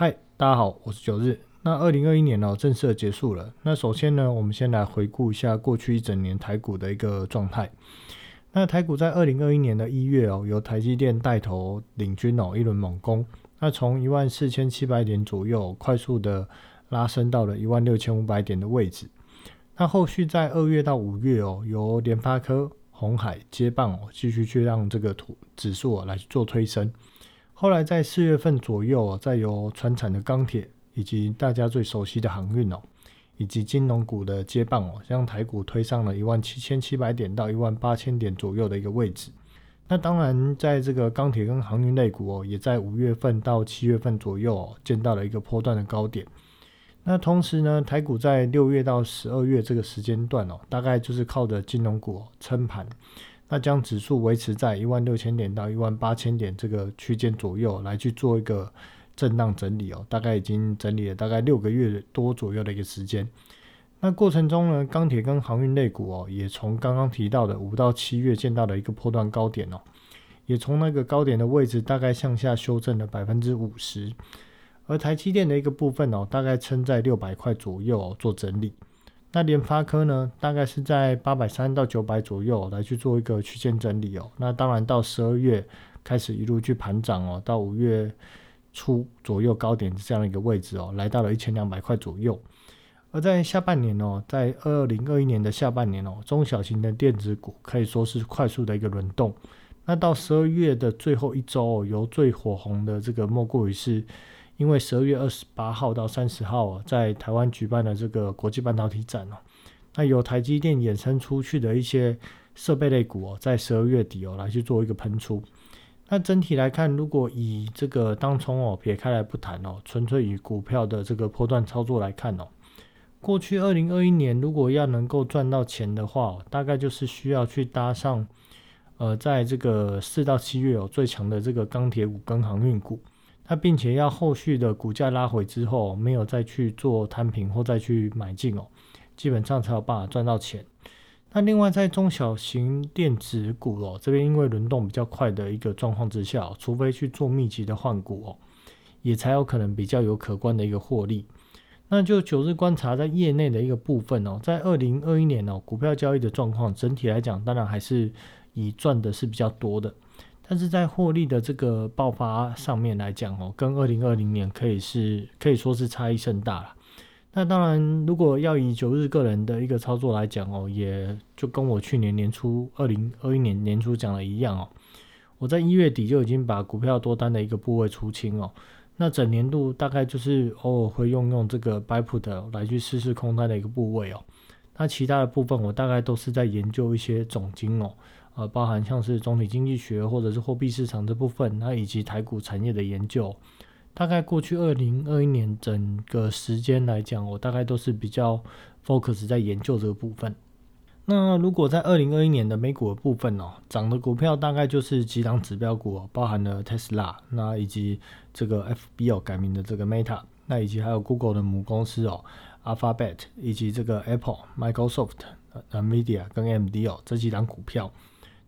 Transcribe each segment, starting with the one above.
嗨，大家好，我是九日。那二零二一年呢，正式结束了。那首先呢，我们先来回顾一下过去一整年台股的一个状态。那台股在二零二一年的一月哦，由台积电带头领军哦，一轮猛攻。那从一万四千七百点左右，快速的拉升到了一万六千五百点的位置。那后续在二月到五月哦，由联发科、红海接棒哦，继续去让这个图指数来做推升。后来在四月份左右，再由船产的钢铁以及大家最熟悉的航运哦，以及金融股的接棒哦，将台股推上了一万七千七百点到一万八千点左右的一个位置。那当然，在这个钢铁跟航运类股哦，也在五月份到七月份左右哦，见到了一个波段的高点。那同时呢，台股在六月到十二月这个时间段哦，大概就是靠着金融股撑盘。那将指数维持在一万六千点到一万八千点这个区间左右，来去做一个震荡整理哦，大概已经整理了大概六个月多左右的一个时间。那过程中呢，钢铁跟航运类股哦，也从刚刚提到的五到七月见到的一个破断高点哦，也从那个高点的位置大概向下修正了百分之五十，而台积电的一个部分哦，大概撑在六百块左右哦做整理。那联发科呢，大概是在八百三到九百左右来去做一个区间整理哦。那当然到十二月开始一路去盘涨哦，到五月初左右高点这样的一个位置哦，来到了一千两百块左右。而在下半年哦，在二零二一年的下半年哦，中小型的电子股可以说是快速的一个轮动。那到十二月的最后一周哦，由最火红的这个莫过于是。因为十二月二十八号到三十号，在台湾举办的这个国际半导体展哦，那由台积电衍生出去的一些设备类股哦，在十二月底哦来去做一个喷出。那整体来看，如果以这个当冲哦撇开来不谈哦，纯粹以股票的这个波段操作来看哦，过去二零二一年如果要能够赚到钱的话，大概就是需要去搭上呃，在这个四到七月有最强的这个钢铁股跟航运股。那并且要后续的股价拉回之后，没有再去做摊平或再去买进哦，基本上才有办法赚到钱。那另外在中小型电子股哦这边，因为轮动比较快的一个状况之下，除非去做密集的换股哦，也才有可能比较有可观的一个获利。那就九日观察在业内的一个部分哦，在二零二一年哦，股票交易的状况整体来讲，当然还是以赚的是比较多的。但是在获利的这个爆发上面来讲哦，跟二零二零年可以是可以说是差异甚大了。那当然，如果要以九日个人的一个操作来讲哦，也就跟我去年年初二零二一年年初讲的一样哦，我在一月底就已经把股票多单的一个部位出清哦。那整年度大概就是偶尔会用用这个 buy put 来去试试空单的一个部位哦。那其他的部分我大概都是在研究一些总金哦。呃，包含像是总体经济学或者是货币市场这部分，那以及台股产业的研究，大概过去二零二一年整个时间来讲，我大概都是比较 focus 在研究这个部分。那如果在二零二一年的美股的部分哦，涨的股票大概就是几档指标股，包含了 Tesla，那以及这个 FB 哦改名的这个 Meta，那以及还有 Google 的母公司哦 Alphabet，以及这个 Apple、Microsoft、Nvidia 跟 MD 哦这几档股票。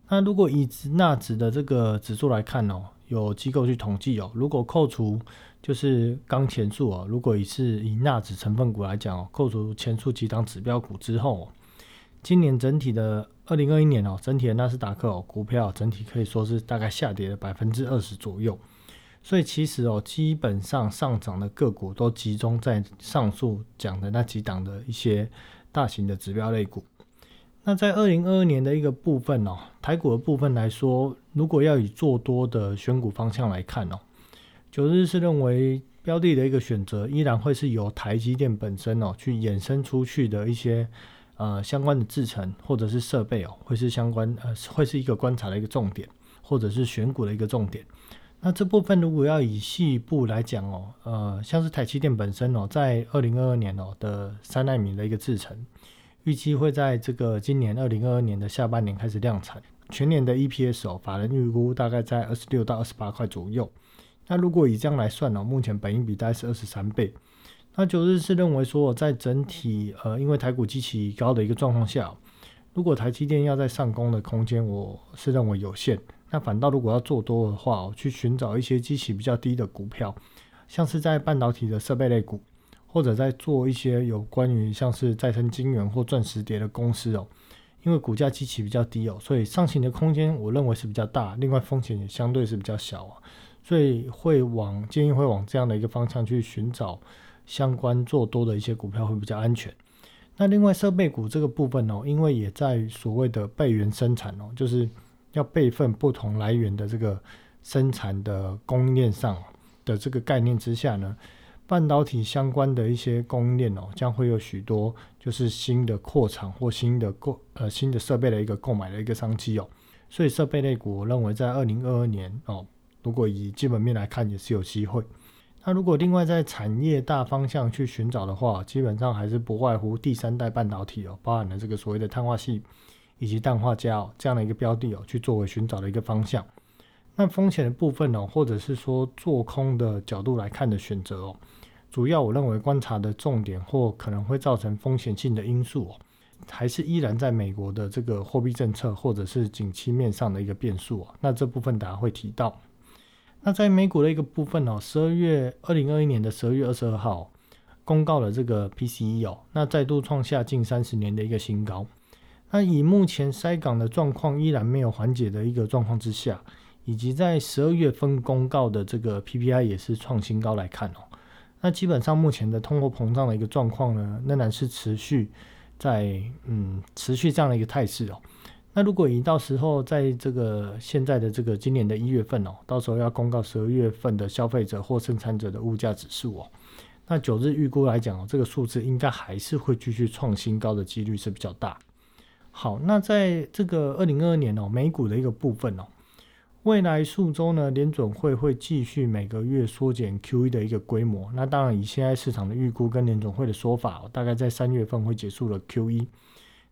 那如果以纳指的这个指数来看哦，有机构去统计哦，如果扣除就是刚前述哦，如果以是以纳指成分股来讲哦，扣除前述几档指标股之后，今年整体的二零二一年哦，整体的纳斯达克哦股票整体可以说是大概下跌了百分之二十左右，所以其实哦，基本上上涨的个股都集中在上述讲的那几档的一些大型的指标类股。那在二零二二年的一个部分哦，台股的部分来说，如果要以做多的选股方向来看哦，九日是认为标的的一个选择依然会是由台积电本身哦去衍生出去的一些呃相关的制程或者是设备哦，会是相关呃会是一个观察的一个重点，或者是选股的一个重点。那这部分如果要以细部来讲哦，呃像是台积电本身哦，在二零二二年哦的三纳米的一个制程。预期会在这个今年二零二二年的下半年开始量产，全年的 EPS 哦，法人预估大概在二十六到二十八块左右。那如果以这样来算呢，目前本应比大概是二十三倍。那九日是认为说，在整体呃，因为台股极其高的一个状况下，如果台积电要在上攻的空间，我是认为有限。那反倒如果要做多的话，去寻找一些基期比较低的股票，像是在半导体的设备类股，或者在做一些有关于像是再生金源或钻石碟的公司哦，因为股价基期比较低哦，所以上行的空间我认为是比较大，另外风险也相对是比较小啊，所以会往建议会往这样的一个方向去寻找相关做多的一些股票会比较安全。那另外设备股这个部分哦，因为也在所谓的备源生产哦，就是要备份不同来源的这个生产的供应链上。的这个概念之下呢，半导体相关的一些供应链哦，将会有许多就是新的扩厂或新的购呃新的设备的一个购买的一个商机哦，所以设备类股我认为在二零二二年哦，如果以基本面来看也是有机会。那如果另外在产业大方向去寻找的话，基本上还是不外乎第三代半导体哦，包含了这个所谓的碳化系以及氮化镓这样的一个标的哦，去作为寻找的一个方向。那风险的部分哦，或者是说做空的角度来看的选择哦，主要我认为观察的重点或可能会造成风险性的因素哦，还是依然在美国的这个货币政策或者是景气面上的一个变数哦。那这部分大家会提到。那在美股的一个部分哦，十二月二零二一年的十二月二十二号公告了这个 PCE 哦，那再度创下近三十年的一个新高。那以目前塞港的状况依然没有缓解的一个状况之下。以及在十二月份公告的这个 PPI 也是创新高来看哦，那基本上目前的通货膨胀的一个状况呢，仍然是持续在嗯持续这样的一个态势哦。那如果以到时候在这个现在的这个今年的一月份哦，到时候要公告十二月份的消费者或生产者的物价指数哦，那九日预估来讲哦，这个数字应该还是会继续创新高的几率是比较大。好，那在这个二零二二年哦，美股的一个部分哦。未来数周呢，联准会会继续每个月缩减 QE 的一个规模。那当然，以现在市场的预估跟联准会的说法，大概在三月份会结束了 QE。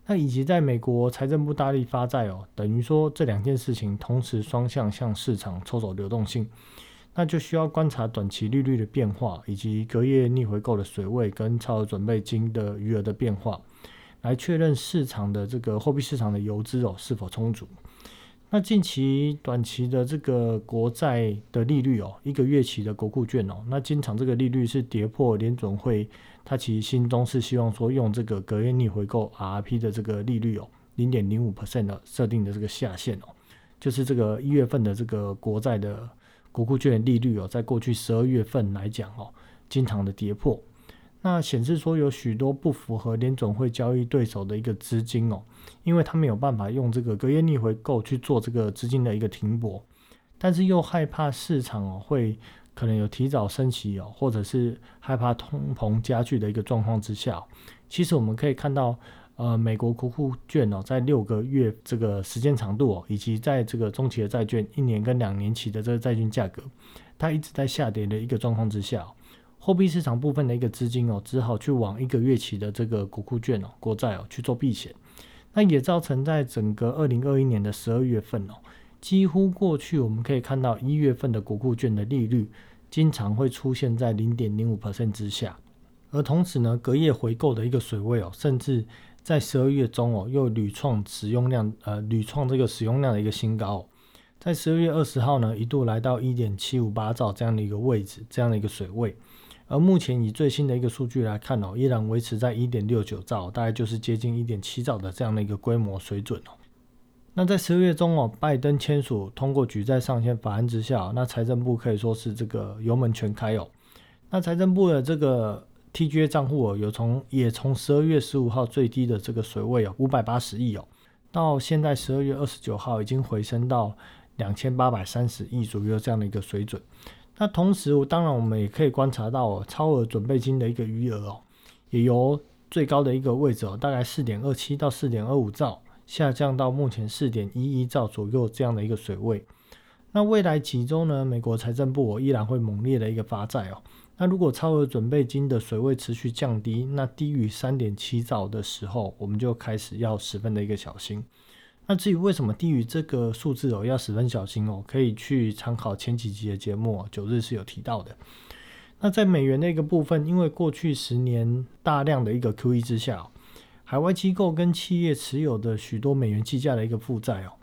那以及在美国财政部大力发债哦，等于说这两件事情同时双向向市场抽走流动性，那就需要观察短期利率的变化，以及隔夜逆回购的水位跟超额准备金的余额的变化，来确认市场的这个货币市场的游资哦是否充足。那近期短期的这个国债的利率哦，一个月期的国库券哦，那经常这个利率是跌破联准会，它其实心中是希望说用这个隔夜逆回购 RP 的这个利率哦，零点零五 percent 的设定的这个下限哦，就是这个一月份的这个国债的国库券利率哦，在过去十二月份来讲哦，经常的跌破。那显示说有许多不符合联总会交易对手的一个资金哦，因为他没有办法用这个隔夜逆回购去做这个资金的一个停泊，但是又害怕市场哦会可能有提早升息哦，或者是害怕通膨加剧的一个状况之下，其实我们可以看到，呃，美国国库券哦，在六个月这个时间长度哦，以及在这个中期的债券一年跟两年期的这个债券价格，它一直在下跌的一个状况之下。货币市场部分的一个资金哦，只好去往一个月期的这个国库券哦、国债哦去做避险，那也造成在整个二零二一年的十二月份哦，几乎过去我们可以看到一月份的国库券的利率经常会出现在零点零五 percent 之下，而同时呢，隔夜回购的一个水位哦，甚至在十二月中哦，又屡创使用量呃屡创这个使用量的一个新高哦，在十二月二十号呢，一度来到一点七五八兆这样的一个位置，这样的一个水位。而目前以最新的一个数据来看哦，依然维持在一点六九兆，大概就是接近一点七兆的这样的一个规模水准哦。那在十二月中哦，拜登签署通过举债上限法案之下，那财政部可以说是这个油门全开哦。那财政部的这个 TGA 账户哦，有从也从十二月十五号最低的这个水位哦，五百八十亿哦，到现在十二月二十九号已经回升到两千八百三十亿左右这样的一个水准。那同时，我当然我们也可以观察到哦超额准备金的一个余额哦，也由最高的一个位置哦，大概四点二七到四点二五兆，下降到目前四点一一兆左右这样的一个水位。那未来几周呢，美国财政部依然会猛烈的一个发债哦。那如果超额准备金的水位持续降低，那低于三点七兆的时候，我们就开始要十分的一个小心。那至于为什么低于这个数字哦，要十分小心哦，可以去参考前几集的节目，九日是有提到的。那在美元的一个部分，因为过去十年大量的一个 QE 之下，海外机构跟企业持有的许多美元计价的一个负债哦，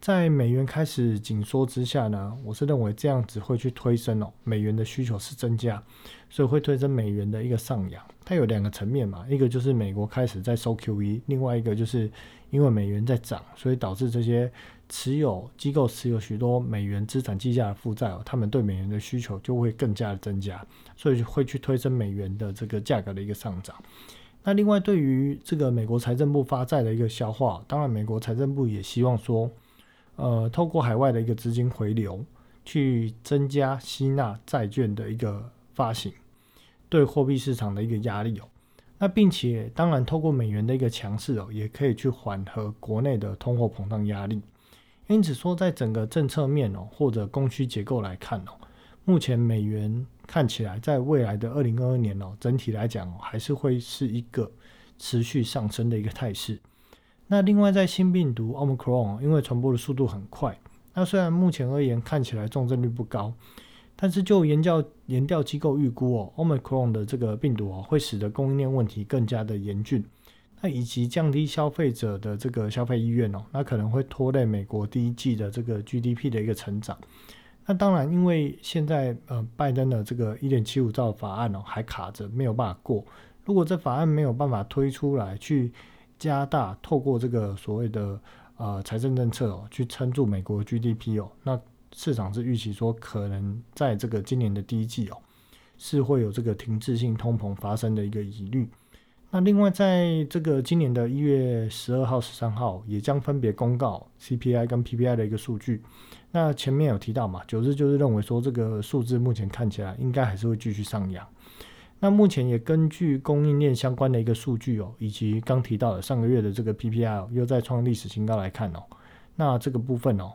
在美元开始紧缩之下呢，我是认为这样子会去推升哦，美元的需求是增加，所以会推升美元的一个上扬。它有两个层面嘛，一个就是美国开始在收 QE，另外一个就是因为美元在涨，所以导致这些持有机构持有许多美元资产计价的负债哦，他们对美元的需求就会更加的增加，所以会去推升美元的这个价格的一个上涨。那另外对于这个美国财政部发债的一个消化，当然美国财政部也希望说。呃，透过海外的一个资金回流，去增加吸纳债券的一个发行，对货币市场的一个压力哦。那并且，当然透过美元的一个强势哦，也可以去缓和国内的通货膨胀压力。因此说，在整个政策面哦，或者供需结构来看哦，目前美元看起来在未来的二零二二年哦，整体来讲哦，还是会是一个持续上升的一个态势。那另外，在新病毒 Omicron，因为传播的速度很快，那虽然目前而言看起来重症率不高，但是就研究研调机构预估哦，Omicron 的这个病毒哦，会使得供应链问题更加的严峻，那以及降低消费者的这个消费意愿哦，那可能会拖累美国第一季的这个 GDP 的一个成长。那当然，因为现在呃，拜登的这个一点七五兆法案哦，还卡着没有办法过，如果这法案没有办法推出来去。加大透过这个所谓的呃财政政策哦，去撑住美国 GDP 哦，那市场是预期说可能在这个今年的第一季哦，是会有这个停滞性通膨发生的一个疑虑。那另外在这个今年的一月十二号、十三号也将分别公告 CPI 跟 PPI 的一个数据。那前面有提到嘛，九日就是认为说这个数字目前看起来应该还是会继续上扬。那目前也根据供应链相关的一个数据哦，以及刚提到的上个月的这个 PPI 又在创历史新高来看哦，那这个部分哦，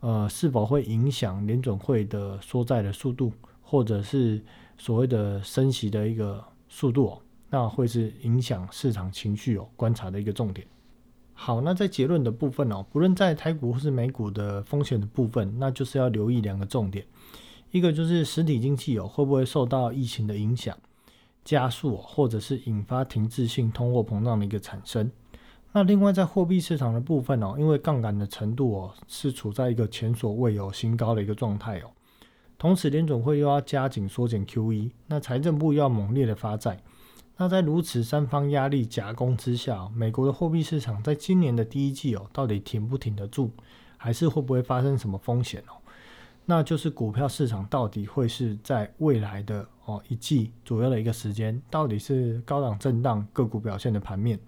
呃，是否会影响联准会的缩债的速度，或者是所谓的升息的一个速度哦，那会是影响市场情绪哦观察的一个重点。好，那在结论的部分哦，不论在台股或是美股的风险的部分，那就是要留意两个重点，一个就是实体经济哦会不会受到疫情的影响。加速或者是引发停滞性通货膨胀的一个产生。那另外在货币市场的部分哦，因为杠杆的程度哦是处在一个前所未有新高的一个状态哦。同时联总会又要加紧缩减 QE，那财政部又要猛烈的发债。那在如此三方压力夹攻之下，美国的货币市场在今年的第一季哦，到底挺不挺得住，还是会不会发生什么风险哦？那就是股票市场到底会是在未来的哦一季左右的一个时间，到底是高档震荡个股表现的盘面，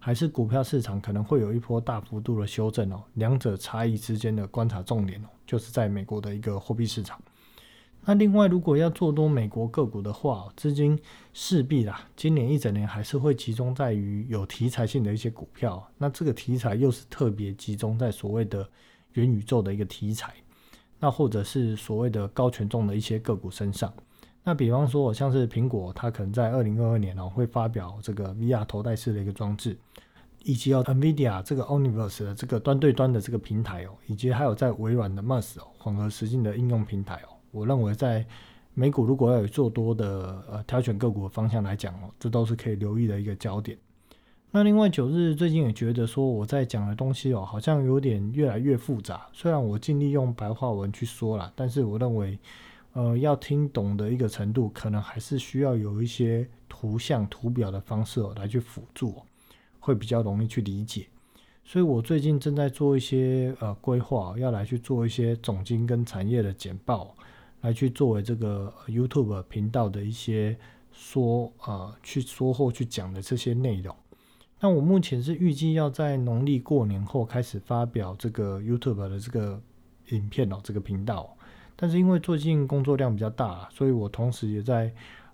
还是股票市场可能会有一波大幅度的修正哦？两者差异之间的观察重点哦，就是在美国的一个货币市场。那另外，如果要做多美国个股的话，资金势必啦，今年一整年还是会集中在于有题材性的一些股票。那这个题材又是特别集中在所谓的元宇宙的一个题材。那或者是所谓的高权重的一些个股身上，那比方说，像是苹果，它可能在二零二二年哦会发表这个 VR 头戴式的一个装置，以及哦 NVIDIA 这个 Omniverse 的这个端对端的这个平台哦，以及还有在微软的 m a s 哦混合实境的应用平台哦，我认为在美股如果要有做多的呃挑选个股的方向来讲哦，这都是可以留意的一个焦点。那另外九日最近也觉得说我在讲的东西哦，好像有点越来越复杂。虽然我尽力用白话文去说了，但是我认为，呃，要听懂的一个程度，可能还是需要有一些图像、图表的方式哦来去辅助，会比较容易去理解。所以我最近正在做一些呃规划，要来去做一些总经跟产业的简报，来去作为这个 YouTube 频道的一些说呃去说或去讲的这些内容。那我目前是预计要在农历过年后开始发表这个 YouTube 的这个影片哦，这个频道。但是因为最近工作量比较大，所以我同时也在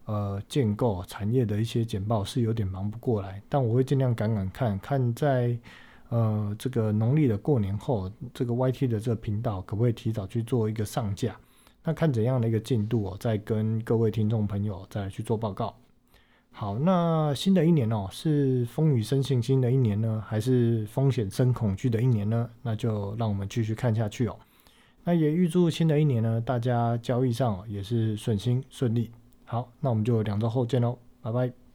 呃建构产业的一些简报，是有点忙不过来。但我会尽量赶赶看看，在呃这个农历的过年后，这个 YT 的这个频道可不可以提早去做一个上架？那看怎样的一个进度哦，再跟各位听众朋友再去做报告。好，那新的一年哦，是风雨生信心的一年呢，还是风险生恐惧的一年呢？那就让我们继续看下去哦。那也预祝新的一年呢，大家交易上也是顺心顺利。好，那我们就两周后见喽，拜拜。